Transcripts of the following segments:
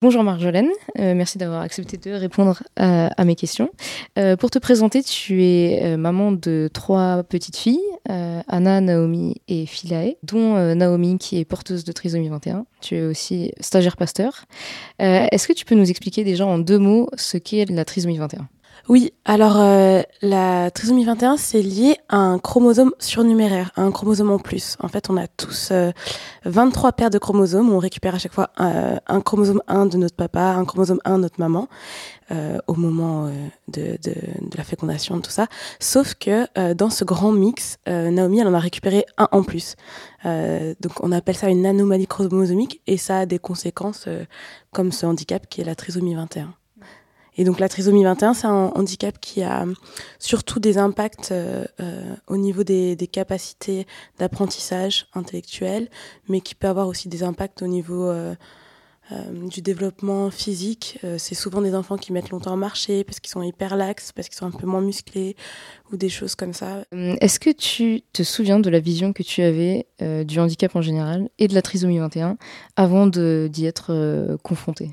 Bonjour Marjolaine, euh, merci d'avoir accepté de répondre à, mes questions. Euh, pour te présenter, tu es euh, maman de trois petites filles, Anna, Naomi et Philae, dont Naomi qui est porteuse de trisomie 21. Tu es aussi stagiaire pasteur. Est-ce que tu peux nous expliquer déjà en deux mots ce qu'est la trisomie 21 oui, alors euh, la trisomie 21, c'est lié à un chromosome surnuméraire, à un chromosome en plus. En fait, on a tous 23 euh, paires de chromosomes, on récupère à chaque fois euh, un chromosome 1 de notre papa, un chromosome 1 de notre maman, au moment de, de, de, la fécondation, tout ça. Sauf que dans ce grand mix, Naomi, elle en a récupéré un en plus. donc on appelle ça une anomalie chromosomique et ça a des conséquences comme ce handicap qui est la trisomie 21. Et donc la trisomie 21, c'est un handicap qui a surtout des impacts euh, euh, au niveau des, capacités d'apprentissage intellectuel, mais qui peut avoir aussi des impacts au niveau euh, du développement physique. c'est souvent des enfants qui mettent longtemps à marcher parce qu'ils sont hyper laxes, parce qu'ils sont un peu moins musclés ou des choses comme ça. Est-ce que tu te souviens de la vision que tu avais du handicap en général et de la trisomie 21 avant d'y être confronté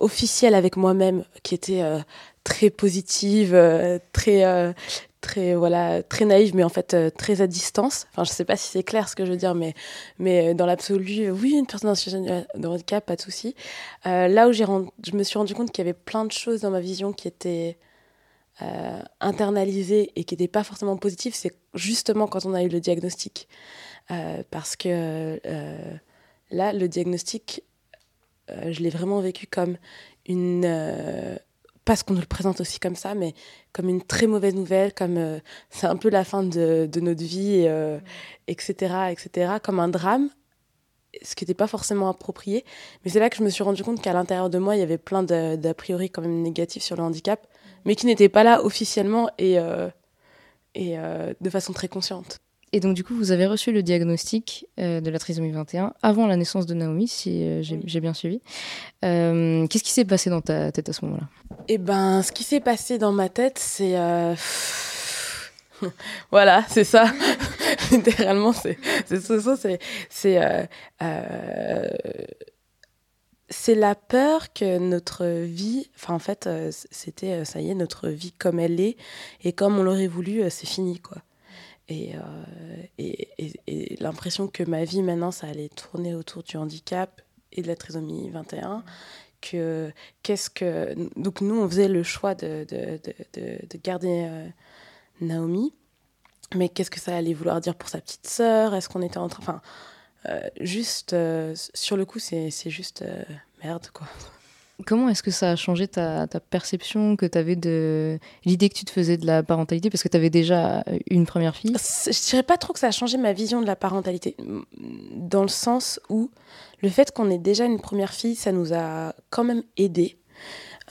officielle avec moi-même qui était euh, très positive, euh, très euh, très voilà très naïve mais en fait très à distance. Enfin je sais pas si c'est clair ce que je veux dire mais mais dans l'absolu oui une personne en situation de handicap pas de souci. Là où j'ai je me suis rendu compte qu'il y avait plein de choses dans ma vision qui étaient internalisées et qui n'étaient pas forcément positives c'est justement quand on a eu le diagnostic. Parce que là le diagnostic euh, je l'ai vraiment vécu comme une euh, parce qu'on nous le présente aussi comme ça, mais comme une très mauvaise nouvelle, comme euh, c'est un peu la fin de, notre vie, etc., etc., comme un drame, ce qui n'était pas forcément approprié. Mais c'est là que je me suis rendu compte qu'à l'intérieur de moi, il y avait plein d'a priori quand même négatifs sur le handicap, mais qui n'étaient pas là officiellement et de façon très consciente. Et donc, du coup, vous avez reçu le diagnostic euh, de la trisomie 21 avant la naissance de Naomi, si euh, j'ai bien suivi. Euh, qu'est-ce qui s'est passé dans ta tête à ce moment-là? Eh ben, ce qui s'est passé dans ma tête, c'est. voilà, c'est ça. Littéralement, c'est ça. C'est. C'est la peur que notre vie, enfin en fait, c'était, ça y est, notre vie comme elle est, et comme on l'aurait voulu, c'est fini, quoi. Euh, et, l'impression que ma vie maintenant, ça allait tourner autour du handicap et de la trisomie 21. Que, qu'est-ce que... Donc nous, on faisait le choix de, de, de, de garder euh, Naomi. Mais qu'est-ce que ça allait vouloir dire pour sa petite sœur? Est-ce qu'on était en train... Enfin, euh, juste, sur le coup, c'est, c'est juste merde, quoi. Comment est-ce que ça a changé ta, perception que tu avais de l'idée que tu te faisais de la parentalité? Parce que tu avais déjà une première fille. Je dirais pas trop que ça a changé ma vision de la parentalité, dans le sens où le fait qu'on ait déjà une première fille, ça nous a quand même aidé.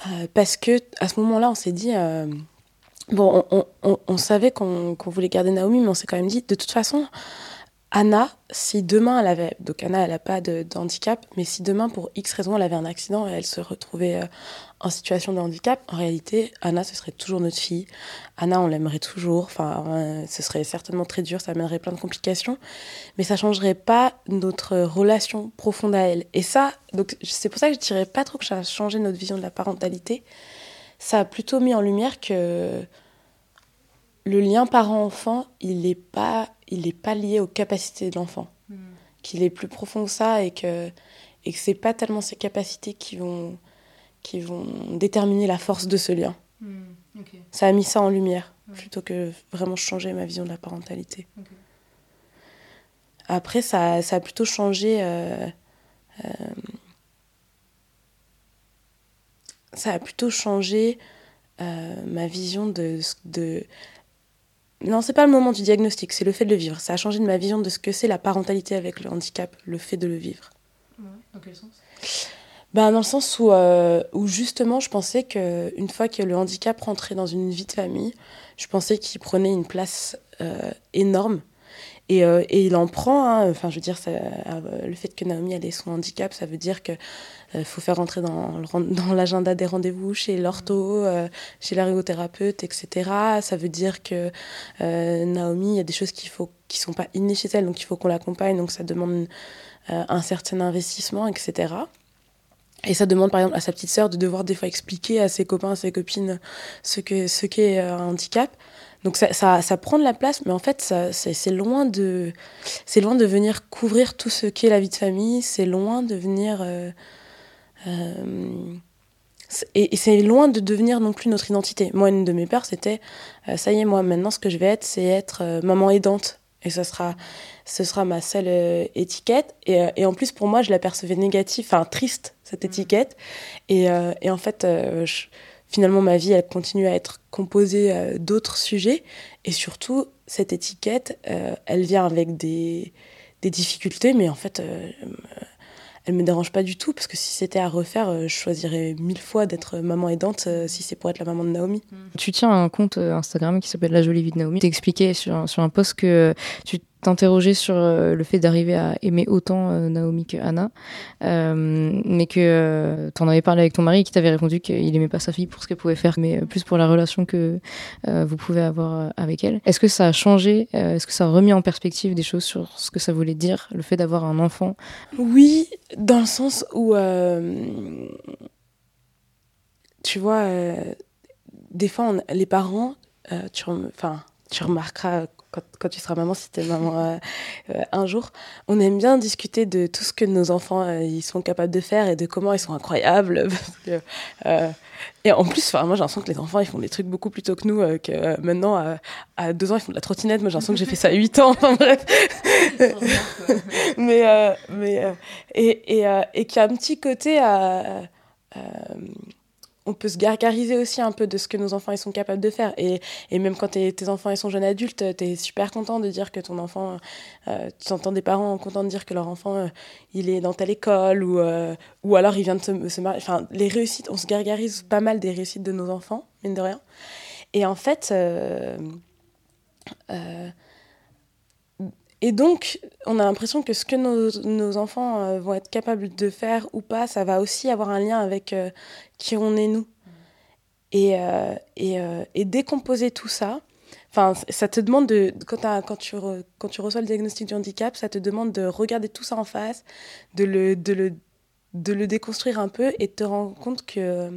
Euh, parce que à ce moment-là, on s'est dit. Euh, bon, on, savait qu'on voulait garder Naomi, mais on s'est quand même dit, de toute façon, Anna, si demain elle avait, donc Anna elle n'a pas de, handicap, mais si demain pour X raison elle avait un accident et elle se retrouvait euh, en situation de handicap, en réalité Anna ce serait toujours notre fille. Anna on l'aimerait toujours, enfin euh, ce serait certainement très dur, ça amènerait plein de complications, mais ça changerait pas notre relation profonde à elle. Et ça, donc c'est pour ça que je dirais pas trop que ça a changé notre vision de la parentalité. Ça a plutôt mis en lumière que le lien parent-enfant, il n'est pas, il pas lié aux capacités de l'enfant. Hmm. Qu'il est plus profond que ça et que, et que c'est pas tellement ces capacités qui vont, qui vont déterminer la force de ce lien. Hmm. Ça a mis ça en lumière, plutôt que vraiment changer ma vision de la parentalité. Après, ça, ça, a plutôt changé. Euh, euh, ça a plutôt changé euh, ma vision de, de, non, c'est pas le moment du diagnostic, c'est le fait de le vivre. Ça a changé de ma vision de ce que c'est la parentalité avec le handicap, le fait de le vivre. dans quel sens? Ben, Dans le sens où, euh, où justement, je pensais qu'une fois que le handicap rentrait dans une vie de famille, je pensais qu'il prenait une place euh, énorme Et, euh, et il en prend. Hein. Enfin, je veux dire, ça, le fait que Naomi ait son handicap, ça veut dire que faut faire rentrer dans, l'agenda des rendez-vous chez l'ortho, chez l'ergothérapeute, etc. Ça veut dire que Naomi, il y a des choses qu'il faut qui sont pas innées chez elle, donc il faut qu'on l'accompagne, donc ça demande un certain investissement, etc. Et ça demande par exemple à sa petite sœur de devoir des fois expliquer à ses copains, à ses copines ce qu'est un handicap. Donc ça, ça, ça, prend de la place, mais en fait, c'est loin, de, loin de venir couvrir tout ce qu'est la vie de famille, c'est loin de venir... Euh, euh, et, c'est loin de devenir non plus notre identité. Moi, une de mes peurs, c'était, euh, ça y est, moi, maintenant, ce que je vais être, c'est être maman aidante. Et ce sera, ce sera ma seule étiquette. Et, et, en plus, pour moi, je la percevais négative, enfin triste, cette mmh. étiquette. Et, et en fait, je, finalement ma vie elle continue à être composée euh, d'autres sujets et surtout cette étiquette euh, elle vient avec des, des, difficultés mais en fait euh, elle me dérange pas du tout parce que si c'était à refaire je choisirais mille fois d'être maman aidante si c'est pour être la maman de Naomi. Tu tiens un compte Instagram qui s'appelle La Jolie Vie de Naomi. T'expliquais sur, sur un post que tu t'interroger sur euh, le fait d'arriver à aimer autant euh, Naomi que Anna, euh, mais que tu en avais parlé avec ton mari qui t'avait répondu qu'il aimait pas sa fille pour ce qu'elle pouvait faire, mais plus pour la relation que vous pouvez avoir avec elle. Est-ce que ça a changé Est-ce que ça a remis en perspective des choses sur ce que ça voulait dire, le fait d'avoir un enfant? Oui, dans le sens où, tu vois, des fois, les parents, tu, tu remarqueras quand, tu seras maman, si tu es maman euh, euh, un jour, on aime bien discuter de tout ce que nos enfants euh, ils sont capables de faire et de comment ils sont incroyables. et en plus, moi j'ai l'impression que les enfants ils font des trucs beaucoup plus tôt que nous, que maintenant à, deux ans ils font de la trottinette. Moi j'ai l'impression que j'ai fait ça à huit ans. Enfin bref. mais mais et, et, et qu'il y a un petit côté à on peut se gargariser aussi un peu de ce que nos enfants ils sont capables de faire. Et, et même quand tes enfants ils sont jeunes adultes, tu es super content de dire que ton enfant, euh, tu entends des parents contents de dire que leur enfant euh, il est dans telle école ou, euh, ou alors il vient de se, marier. Enfin, les réussites, on se gargarise pas mal des réussites de nos enfants, mine de rien. Et en fait, et donc, on a l'impression que ce que nos, enfants euh, vont être capables de faire ou pas, ça va aussi avoir un lien avec euh, qui on est nous. Et, euh, et, et, décomposer tout ça, ça te demande de, quand, quand, tu quand tu reçois le diagnostic du handicap, ça te demande de regarder tout ça en face, de le, de le, de le déconstruire un peu et de te rendre compte que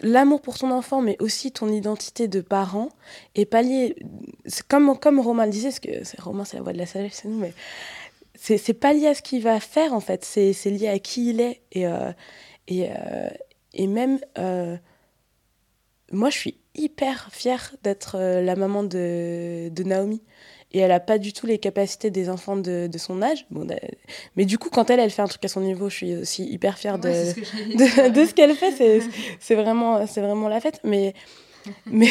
l'amour pour ton enfant, mais aussi ton identité de parent, est pallier. Comme, comme Romain le disait, parce que Romain, c'est la voix de la sagesse, c'est nous, mais c'est pas lié à ce qu'il va faire, en fait. C'est lié à qui il est. Et, euh, et, euh, et même, euh, moi, je suis hyper fière d'être la maman de, de Naomi et elle a pas du tout les capacités des enfants de, de son âge. Bon, mais du coup, quand elle, elle fait un truc à son niveau, je suis aussi hyper fière de, de, de, ce qu'elle fait. C'est vraiment, vraiment la fête. Mais, mais,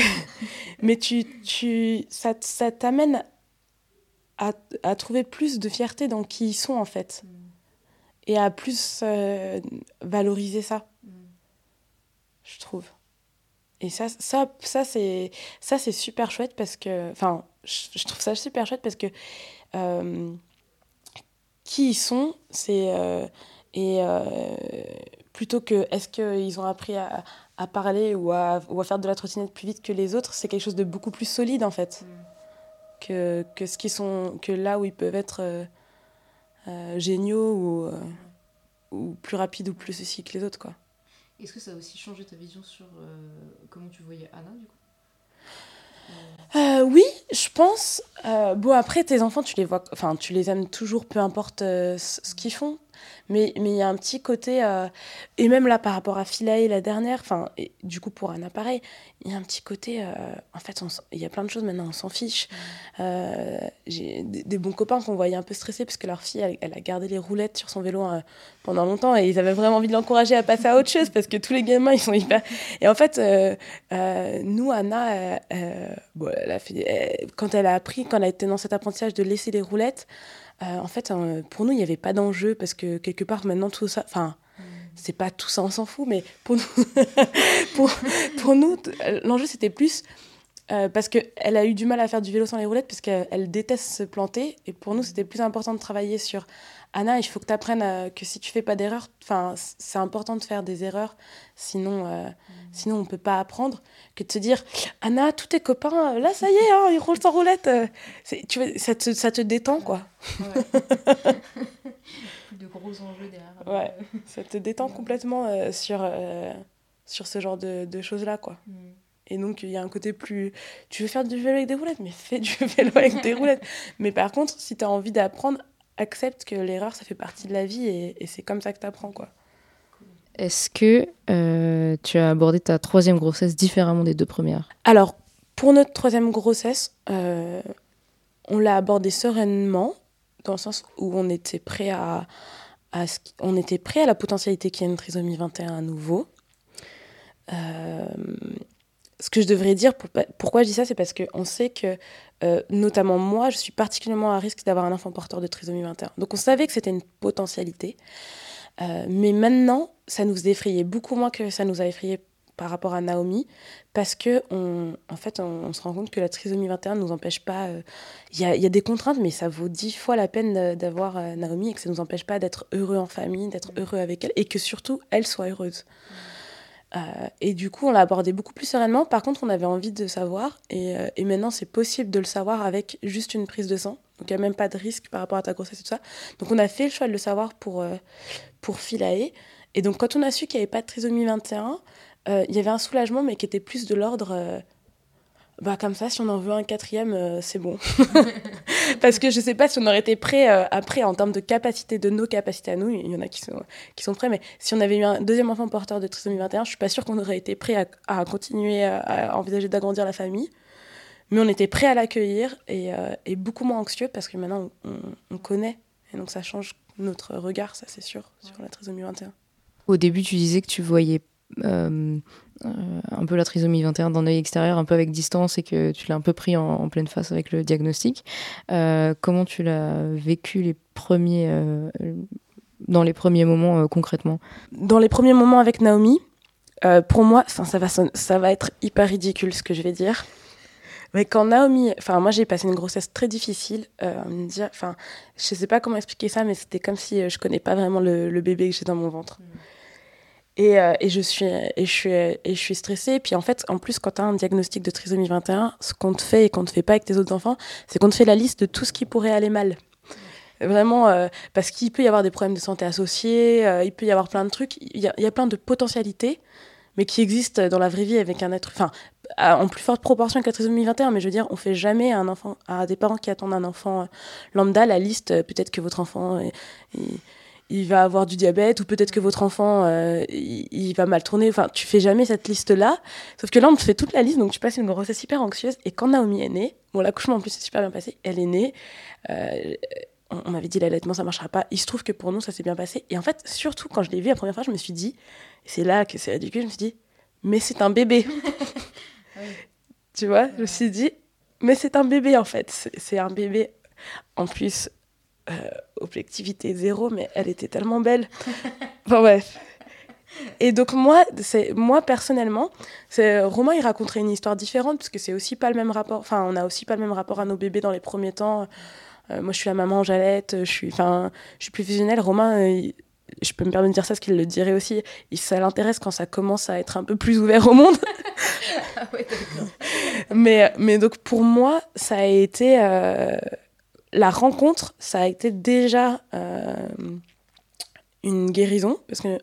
mais tu, tu, ça, ça t'amène à, à, trouver plus de fierté dans qui ils sont, en fait. Et à plus euh, valoriser ça, je trouve. Et ça, ça, ça c'est super chouette parce que, enfin, je, trouve ça super chouette parce que euh, qui ils sont, c'est euh, et euh, plutôt que est-ce qu'ils ont appris à, à parler ou à, ou à, faire de la trottinette plus vite que les autres, c'est quelque chose de beaucoup plus solide en fait mm. que, que ce qui sont que là où ils peuvent être géniaux ou, ou plus rapides ou plus ceci que les autres quoi. Est-ce que ça a aussi changé ta vision sur comment tu voyais Anna, du coup? Euh, oui, je pense. Euh, bon, après, tes enfants, tu les vois, enfin, tu les aimes toujours, peu importe ce qu'ils font. Mais il y a un petit côté, euh, et même là par rapport à Philae la dernière, enfin du coup pour Anna pareil, il y a un petit côté, euh, en fait il y a plein de choses maintenant, on s'en fiche. Euh, j'ai des, bons copains qu'on voyait un peu stressés parce que leur fille, elle, a gardé les roulettes sur son vélo pendant longtemps et ils avaient vraiment envie de l'encourager à passer à autre chose parce que tous les gamins ils sont hyper... Et en fait, nous, Anna, bon, elle a fait, quand elle a appris, quand elle a été dans cet apprentissage de laisser les roulettes, en fait, hein, pour nous, il n'y avait pas d'enjeu parce que quelque part, maintenant, tout ça. Enfin, mm. c'est pas tout ça, on s'en fout, mais pour nous, pour, pour nous l'enjeu, c'était plus. parce qu'elle a eu du mal à faire du vélo sans les roulettes parce qu'elle déteste se planter. Et pour nous, c'était plus important de travailler sur Anna, il faut que tu apprennes que si tu fais pas d'erreurs, c'est important de faire des erreurs, sinon, euh, mm. sinon on peut pas apprendre. Que de te dire, Anna, tous tes copains, là ça y est, hein, ils roulent sans roulette. Euh, tu ça, te, ça te détend, quoi. de gros enjeux derrière. Ouais, ça te détend complètement euh, sur, sur ce genre de, de choses-là, quoi. Mm. Et donc, il y a un côté plus. Tu veux faire du vélo avec des roulettes, mais fais du vélo avec des roulettes. Mais par contre, si tu as envie d'apprendre, accepte que l'erreur, ça fait partie de la vie et, c'est comme ça que tu apprends. Quoi. Est-ce que euh, tu as abordé ta troisième grossesse différemment des deux premières? Alors, pour notre troisième grossesse, euh, on l'a abordée sereinement, dans le sens où on était prêt à, à on était prêt à la potentialité qu'il y ait une trisomie 21 à nouveau. Euh, ce que je devrais dire, pour, pourquoi je dis ça, c'est parce qu'on sait que, euh, notamment moi, je suis particulièrement à risque d'avoir un enfant porteur de trisomie 21. Donc on savait que c'était une potentialité. Euh, mais maintenant, ça nous effrayait beaucoup moins que ça nous a effrayé par rapport à Naomi, parce que en fait, on, se rend compte que la trisomie 21 ne nous empêche pas. Euh, il y, a, des contraintes, mais ça vaut dix fois la peine d'avoir Naomi et que ça ne nous empêche pas d'être heureux en famille, d'être heureux avec elle, et que surtout, elle soit heureuse. Euh, et du coup, on l'a abordé beaucoup plus sereinement. Par contre, on avait envie de savoir. Et, euh, et maintenant, c'est possible de le savoir avec juste une prise de sang. Donc, il n'y a même pas de risque par rapport à ta grossesse et tout ça. Donc, on a fait le choix de le savoir pour, euh, pour. Et donc, quand on a su qu'il n'y avait pas de trisomie 21, il y avait un soulagement, mais qui était plus de l'ordre bah comme ça, si on en veut un quatrième, euh, c'est bon. Parce que je sais pas si on aurait été prêt euh, après en termes de capacité, de nos capacités à nous, il y en a qui sont, qui sont prêts, mais si on avait eu un deuxième enfant porteur de trisomie 21, je suis pas sûre qu'on aurait été prêt à, continuer à, envisager d'agrandir la famille. Mais on était prêt à l'accueillir et, euh, et, beaucoup moins anxieux parce que maintenant on, on, connaît. Et donc ça change notre regard, ça c'est sûr, sur la trisomie 21. Au début, tu disais que tu voyais euh, un peu la trisomie 21 d'un œil extérieur, un peu avec distance, et que tu l'as un peu pris en, pleine face avec le diagnostic. Euh, comment tu l'as vécu les premiers, euh, dans les premiers moments concrètement? Dans les premiers moments avec Naomi, pour moi, ça va, ça va être hyper ridicule ce que je vais dire. Mais quand Naomi, enfin moi j'ai passé une grossesse très difficile, me dire, enfin je sais pas comment expliquer ça, mais c'était comme si je connais pas vraiment le, bébé que j'ai dans mon ventre. Euh, et, je suis, suis, et stressée. Puis en fait, en plus, quand tu as un diagnostic de trisomie 21, ce qu'on te fait et qu'on ne te fait pas avec tes autres enfants, c'est qu'on te fait la liste de tout ce qui pourrait aller mal. Vraiment, euh, parce qu'il peut y avoir des problèmes de santé associés, euh, il peut y avoir plein de trucs, il y, a, plein de potentialités, mais qui existent dans la vraie vie avec un être. Enfin, en plus forte proportion que la trisomie 21, mais je veux dire, on fait jamais à des parents qui attendent un enfant lambda, la liste, peut-être que votre enfant. Il va avoir du diabète ou peut-être que votre enfant euh, il, va mal tourner. Enfin, tu fais jamais cette liste-là. Sauf que là, on te fait toute la liste, donc tu passes une grossesse hyper anxieuse. Et quand Naomi est née, bon, l'accouchement en plus c'est super bien passé. Elle est née. Euh, on, m'avait dit l'allaitement ça marchera pas. Il se trouve que pour nous ça s'est bien passé. Et en fait, surtout quand je l'ai vue la première fois, je me suis dit, c'est là que c'est ridicule, je me suis dit, mais c'est un bébé. Tu vois, je me suis dit, mais c'est un bébé en fait. C'est un bébé. En plus, euh, objectivité zéro, mais elle était tellement belle. enfin bref. Et donc moi, c'est moi personnellement, c'est Romain il raconterait une histoire différente parce que c'est aussi pas le même rapport. Enfin, on a aussi pas le même rapport à nos bébés dans les premiers temps. Euh, moi, je suis la maman, j'allaite, je suis, enfin, je suis plus fusionnelle. Romain, euh, je peux me permettre de dire ça parce qu'il le dirait aussi. Il, ça l'intéresse quand ça commence à être un peu plus ouvert au monde. ah ouais, mais, mais donc pour moi, ça a été la rencontre, ça a été déjà euh, une guérison, parce que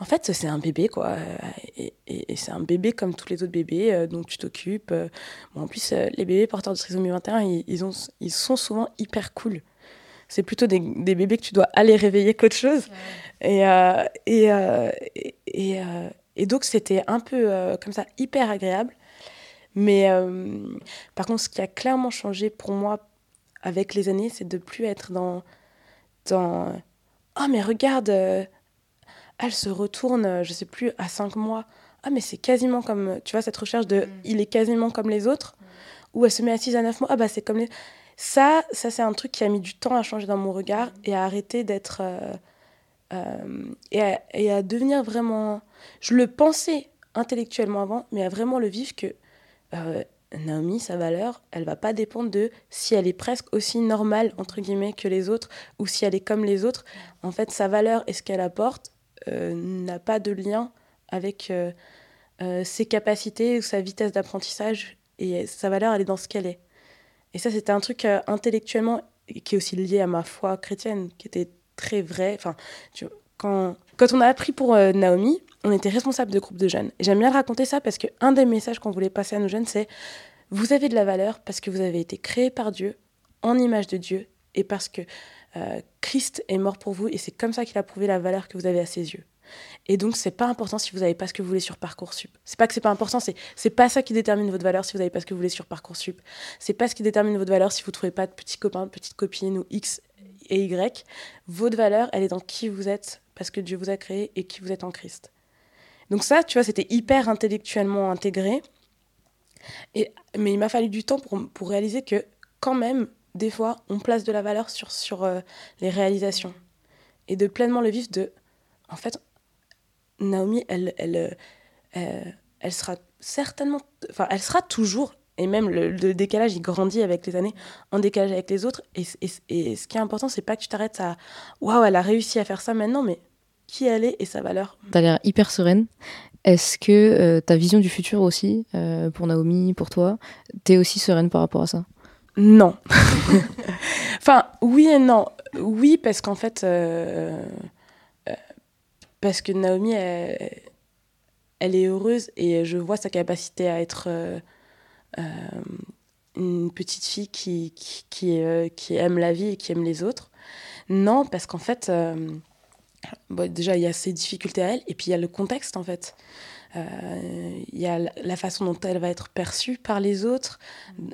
en fait, c'est un bébé, quoi. Et, c'est un bébé comme tous les autres bébés euh, dont tu t'occupes. Bon, en plus, euh, les bébés porteurs de trisomie 21, ils, ont, ils sont souvent hyper cool. C'est plutôt des, bébés que tu dois aller réveiller qu'autre chose. Et, et, et, et, donc, c'était un peu comme ça, hyper agréable. Mais par contre, ce qui a clairement changé pour moi avec les années, c'est de plus être dans dans oh mais regarde euh, elle se retourne euh, je sais plus à cinq mois ah mais c'est quasiment comme tu vois cette recherche de mm. il est quasiment comme les autres mm. ou elle se met assise à neuf mois ah bah c'est comme les ça ça c'est un truc qui a mis du temps à changer dans mon regard mm. et à arrêter d'être euh, et, à, et, à, devenir vraiment je le pensais intellectuellement avant mais à vraiment le vivre que Naomi, sa valeur, elle va pas dépendre de si elle est presque aussi normale, entre guillemets, que les autres, ou si elle est comme les autres. En fait, sa valeur et ce qu'elle apporte euh, n'a pas de lien avec euh, euh, ses capacités ou sa vitesse d'apprentissage. Et sa valeur, elle est dans ce qu'elle est. Et ça, c'était un truc intellectuellement qui est aussi lié à ma foi chrétienne, qui était très vrai. Enfin, quand, quand on a appris pour Naomi, on était responsable de groupes de jeunes. J'aime bien raconter ça parce qu'un des messages qu'on voulait passer à nos jeunes, c'est vous avez de la valeur parce que vous avez été créé par Dieu, en image de Dieu, et parce que euh, Christ est mort pour vous, et c'est comme ça qu'il a prouvé la valeur que vous avez à ses yeux. Et donc, c'est pas important si vous n'avez pas ce que vous voulez sur Parcoursup. C'est pas que c'est pas important, c'est c'est pas ça qui détermine votre valeur si vous n'avez pas ce que vous voulez sur Parcoursup. C'est pas ce qui détermine votre valeur si vous trouvez pas de petits copains, de petites copines ou X et Y. Votre valeur, elle est dans qui vous êtes parce que Dieu vous a créé et qui vous êtes en Christ. Donc ça, tu vois, c'était hyper intellectuellement intégré. Et, mais il m'a fallu du temps pour, pour, réaliser que quand même, des fois, on place de la valeur sur, sur euh, les réalisations. Et de pleinement le vivre de... En fait, Naomi, elle, elle, elle, euh, elle sera certainement... Enfin, elle sera toujours et même le, le, décalage il grandit avec les années en décalage avec les autres et, et, et ce qui est important c'est pas que tu t'arrêtes à waouh elle a réussi à faire ça maintenant mais qui elle est et sa valeur. Tu as l'air hyper sereine. Est-ce que euh, ta vision du futur aussi, euh, pour Naomi, pour toi, t'es aussi sereine par rapport à ça? Non. enfin, oui et non. Oui, parce qu'en fait, euh, parce que Naomi, elle, elle, est heureuse et je vois sa capacité à être une petite fille qui, qui, qui, qui, aime la vie et qui aime les autres. Non, parce qu'en fait déjà, il y a ses difficultés à elle, et puis il y a le contexte, en fait. Euh, il y a la façon dont elle va être perçue par les autres,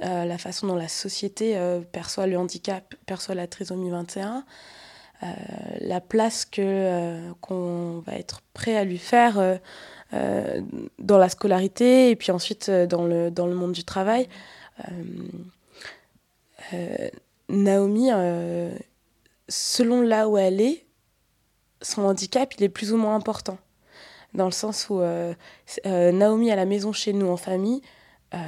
euh, la façon dont la société euh, perçoit le handicap, perçoit la trisomie 21, la place que qu'on va être prêt à lui faire dans la scolarité et puis ensuite dans le, dans le monde du travail. Naomi, selon là où elle est, son handicap, il est plus ou moins important. Dans le sens où euh, euh, Naomi, à la maison chez nous, en famille, euh,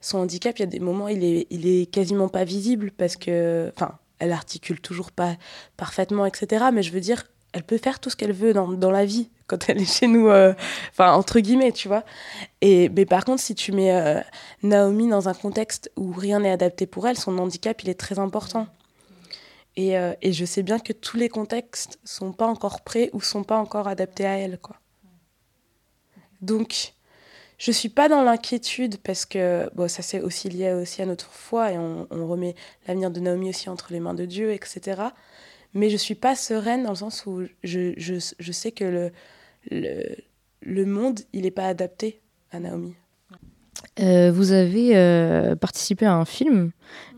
son handicap, il y a des moments, il est, quasiment pas visible parce que. Enfin, elle articule toujours pas parfaitement, etc. Mais je veux dire, elle peut faire tout ce qu'elle veut dans, dans, la vie quand elle est chez nous, enfin, entre guillemets, tu vois. Et, mais par contre, si tu mets Naomi dans un contexte où rien n'est adapté pour elle, son handicap, il est très important. Et, euh, et, je sais bien que tous les contextes sont pas encore prêts ou sont pas encore adaptés à elle, quoi. Donc, je suis pas dans l'inquiétude parce que bon, ça c'est aussi lié aussi à notre foi et on, on remet l'avenir de Naomi aussi entre les mains de Dieu, etc. Mais je suis pas sereine dans le sens où je, je, je sais que le, le, le, monde, il n'est pas adapté à Naomi. Euh, vous avez euh, participé à un film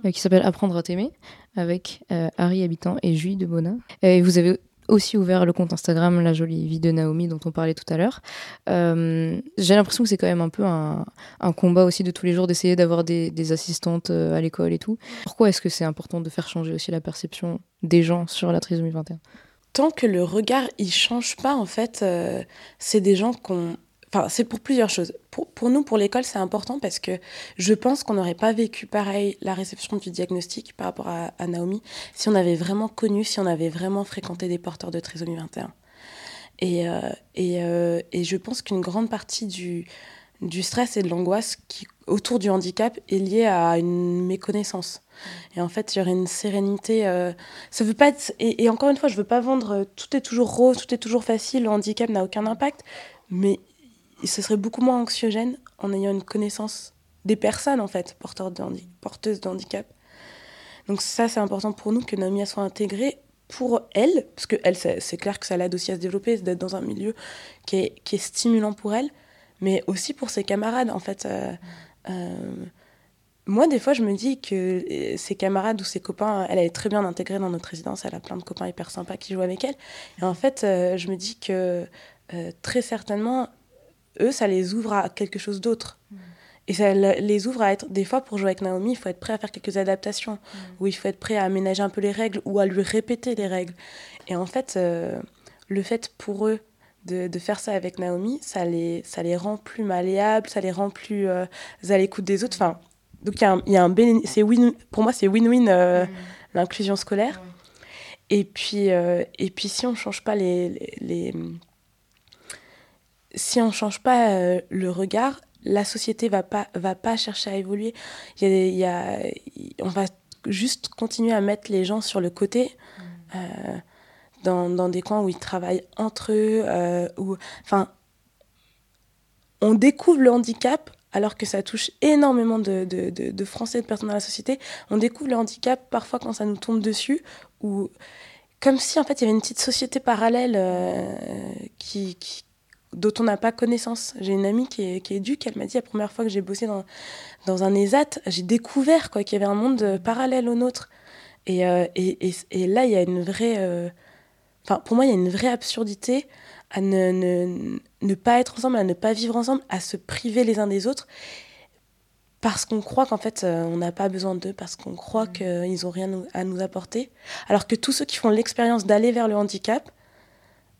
euh, qui s'appelle Apprendre à t'aimer avec Harry Habitant et Julie de Bona. Et vous avez aussi ouvert le compte Instagram La Jolie Vie de Naomi dont on parlait tout à l'heure. J'ai l'impression que c'est quand même un peu un, combat aussi de tous les jours d'essayer d'avoir des, assistantes à l'école et tout. Pourquoi est-ce que c'est important de faire changer aussi la perception des gens sur la trisomie 21 Tant que le regard il change pas en fait, c'est des gens qu'on Enfin, c'est pour plusieurs choses. Pour, pour nous, pour l'école, c'est important parce que je pense qu'on n'aurait pas vécu pareil la réception du diagnostic par rapport à, Naomi si on avait vraiment connu, si on avait vraiment fréquenté des porteurs de trisomie 21. Et, euh, et, euh, et je pense qu'une grande partie du, du stress et de l'angoisse qui autour du handicap est liée à une méconnaissance. Et en fait, il y aurait une sérénité. Euh, ça veut pas et, et, encore une fois, je veux pas vendre euh, tout est toujours rose, tout est toujours facile, le handicap n'a aucun impact, mais ce serait beaucoup moins anxiogène en ayant une connaissance des personnes, en fait, porteurs de porteuses de handicap. Donc ça, c'est important pour nous que Naomi soit intégrée pour elle, parce que elle, c'est clair que ça l'aide aussi à se développer, d'être dans un milieu qui est, qui est, stimulant pour elle, mais aussi pour ses camarades, en fait. Euh, euh, moi, des fois, je me dis que ses camarades ou ses copains, elle est très bien intégrée dans notre résidence, elle a plein de copains hyper sympas qui jouent avec elle. Et en fait, euh, je me dis que euh, très certainement, eux, ça les ouvre à quelque chose d'autre. Mmh. Et ça les ouvre à être, des fois, pour jouer avec Naomi, il faut être prêt à faire quelques adaptations, mmh. ou il faut être prêt à aménager un peu les règles, ou à lui répéter les règles. Et en fait, euh, le fait pour eux de, faire ça avec Naomi, ça les, ça les rend plus malléables, ça les rend plus à l'écoute des autres. Enfin, donc il y a un, y a un c'est win, pour moi c'est win-win mm. l'inclusion scolaire. Et puis, et puis si on change pas les, les, si on change pas le regard, la société va pas va pas chercher à évoluer. Il y a, on va juste continuer à mettre les gens sur le côté. Mm. Euh, dans, dans, des coins où ils travaillent entre eux, euh, enfin, on découvre le handicap alors que ça touche énormément de, de, de, Français, de personnes dans la société. On découvre le handicap parfois quand ça nous tombe dessus, ou comme si en fait il y avait une petite société parallèle euh, qui, qui, dont on n'a pas connaissance. J'ai une amie qui est, qui est elle m'a dit la première fois que j'ai bossé dans, dans un ESAT, j'ai découvert quoi qu'il y avait un monde euh, parallèle au nôtre. Et, euh, et, et, et, là, il y a une vraie... Euh, enfin, pour moi, il y a une vraie absurdité à ne, ne, ne, pas être ensemble, à ne pas vivre ensemble, à se priver les uns des autres, parce qu'on croit qu'en fait, on n'a pas besoin d'eux, parce qu'on croit mmh. qu'ils n'ont rien à nous apporter. Alors que tous ceux qui font l'expérience d'aller vers le handicap,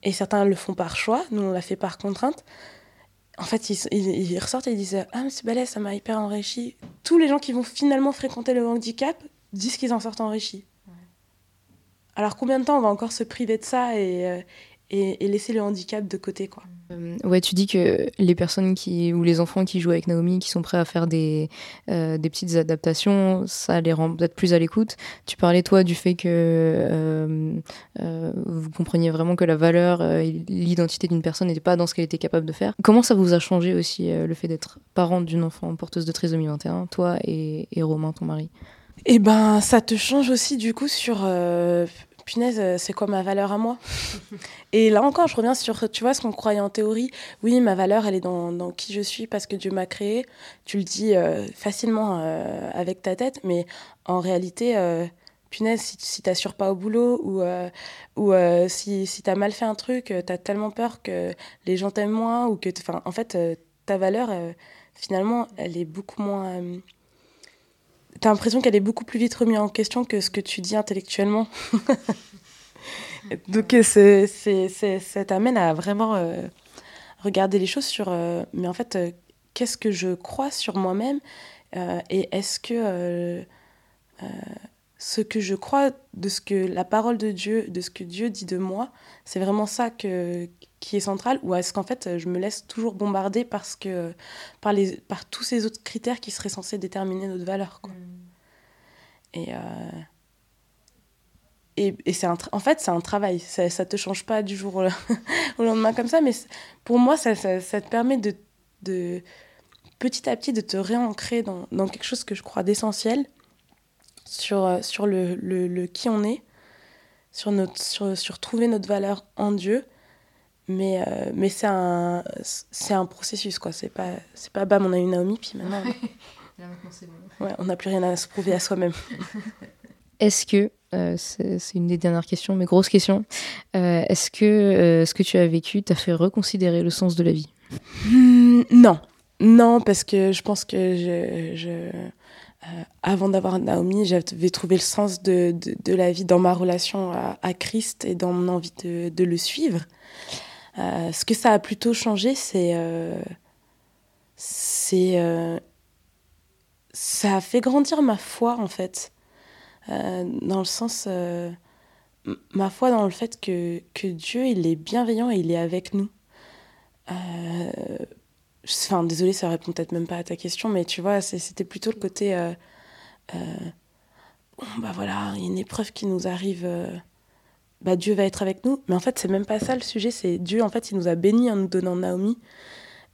et certains le font par choix, nous on l'a fait par contrainte. En fait, ils, ils, ressortent et ils disent Ah, monsieur Ballet, ça m'a hyper enrichi. Tous les gens qui vont finalement fréquenter le handicap disent qu'ils en sortent enrichis. Alors combien de temps on va encore se priver de ça et, et, laisser le handicap de côté quoi. Euh, ouais, tu dis que les personnes qui ou les enfants qui jouent avec Naomi, qui sont prêts à faire des, euh, des petites adaptations, ça les rend peut-être plus à l'écoute. Tu parlais toi du fait que euh, vous compreniez vraiment que la valeur, l'identité d'une personne n'était pas dans ce qu'elle était capable de faire. Comment ça vous a changé aussi le fait d'être parente d'une enfant porteuse de trisomie 21, toi et, et Romain, ton mari? Eh ben, ça te change aussi du coup sur punaise, euh, c'est quoi ma valeur à moi Et là encore, je reviens sur, tu vois, ce qu'on croyait en théorie. Oui, ma valeur, elle est dans, dans qui je suis parce que Dieu m'a créé. Tu le dis euh, facilement euh, avec ta tête, mais en réalité, punaise, si, si t'assures pas au boulot ou, ou si, si t'as mal fait un truc, t'as tellement peur que les gens t'aiment moins ou que, enfin, en fait, ta valeur, finalement, elle est beaucoup moins T'as l'impression qu'elle est beaucoup plus vite remise en question que ce que tu dis intellectuellement. Donc c'est, c'est, ça t'amène à vraiment euh, regarder les choses sur, euh, mais en fait, euh, qu'est-ce que je crois sur moi-même et est-ce que ce que je crois de ce que la parole de Dieu, de ce que Dieu dit de moi, c'est vraiment ça que, qui est central ou est-ce qu'en fait je me laisse toujours bombarder parce que par les par tous ces autres critères qui seraient censés déterminer notre valeur quoi. Mm. Et, euh, et, et c'est en fait c'est un travail ça, ça te change pas du jour au, lendemain comme ça mais pour moi ça, ça, ça, te permet de, de petit à petit de te réancrer dans, dans quelque chose que je crois d'essentiel sur, euh, sur le, le, le, qui on est sur, notre, sur, sur trouver notre valeur en Dieu mais, euh, mais c'est un, c'est un processus, quoi. C'est pas, c'est pas bam, on a une Naomi, puis maintenant. ouais, on n'a plus rien à se prouver à soi-même. Est-ce que, euh, c'est, une des dernières questions, mais grosse question, euh, est-ce que ce que tu as vécu t'a fait reconsidérer le sens de la vie? Hmm, Non. Non, parce que je pense que je. je avant d'avoir Naomi, j'avais trouvé le sens de, de, de, la vie dans ma relation à, à Christ et dans mon envie de, de le suivre. Euh, ce que ça a plutôt changé, c'est. Euh. Euh, ça a fait grandir ma foi, en fait. dans le sens. ma foi dans le fait que, que Dieu, il est bienveillant et il est avec nous. Enfin, désolé, ça répond peut-être même pas à ta question, mais tu vois, c'était plutôt le côté. bon, bah voilà, il y a une épreuve qui nous arrive bah, Dieu va être avec nous. Mais en fait, c'est même pas ça le sujet. C'est Dieu, en fait, il nous a bénis en nous donnant Naomi.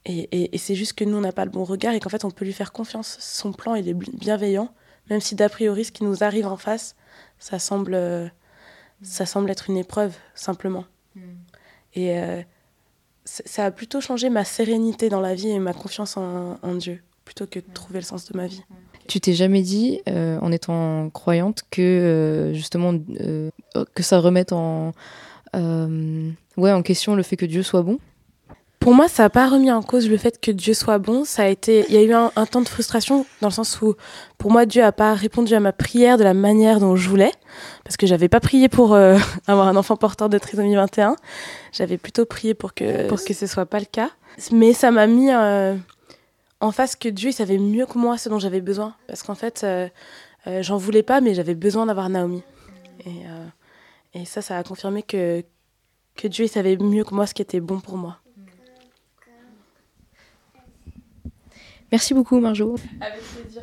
Et, et, c'est juste que nous, on n'a pas le bon regard et qu'en fait, on peut lui faire confiance. Son plan, il est bienveillant. Même si d'a priori, ce qui nous arrive en face, ça semble, ça semble être une épreuve, simplement. Mm. Et euh, ça a plutôt changé ma sérénité dans la vie et ma confiance en, en Dieu, plutôt que de mm. trouver le sens de ma vie. Mm. Tu t'es jamais dit, euh, en étant croyante, que euh, justement euh, que ça remette en ouais en question le fait que Dieu soit bon? Pour moi, ça n'a pas remis en cause le fait que Dieu soit bon. Ça a été, il y a eu un, temps de frustration dans le sens où, pour moi, Dieu n'a pas répondu à ma prière de la manière dont je voulais, parce que j'avais pas prié pour avoir un enfant porteur de trisomie 21. J'avais plutôt prié pour que pour que ce soit pas le cas. Mais ça m'a mis en face que Dieu il savait mieux que moi ce dont j'avais besoin, parce qu'en fait, euh, j'en voulais pas, mais j'avais besoin d'avoir Naomi. Et, et ça, ça a confirmé que que Dieu il savait mieux que moi ce qui était bon pour moi. Merci beaucoup, Marjo. Avec plaisir.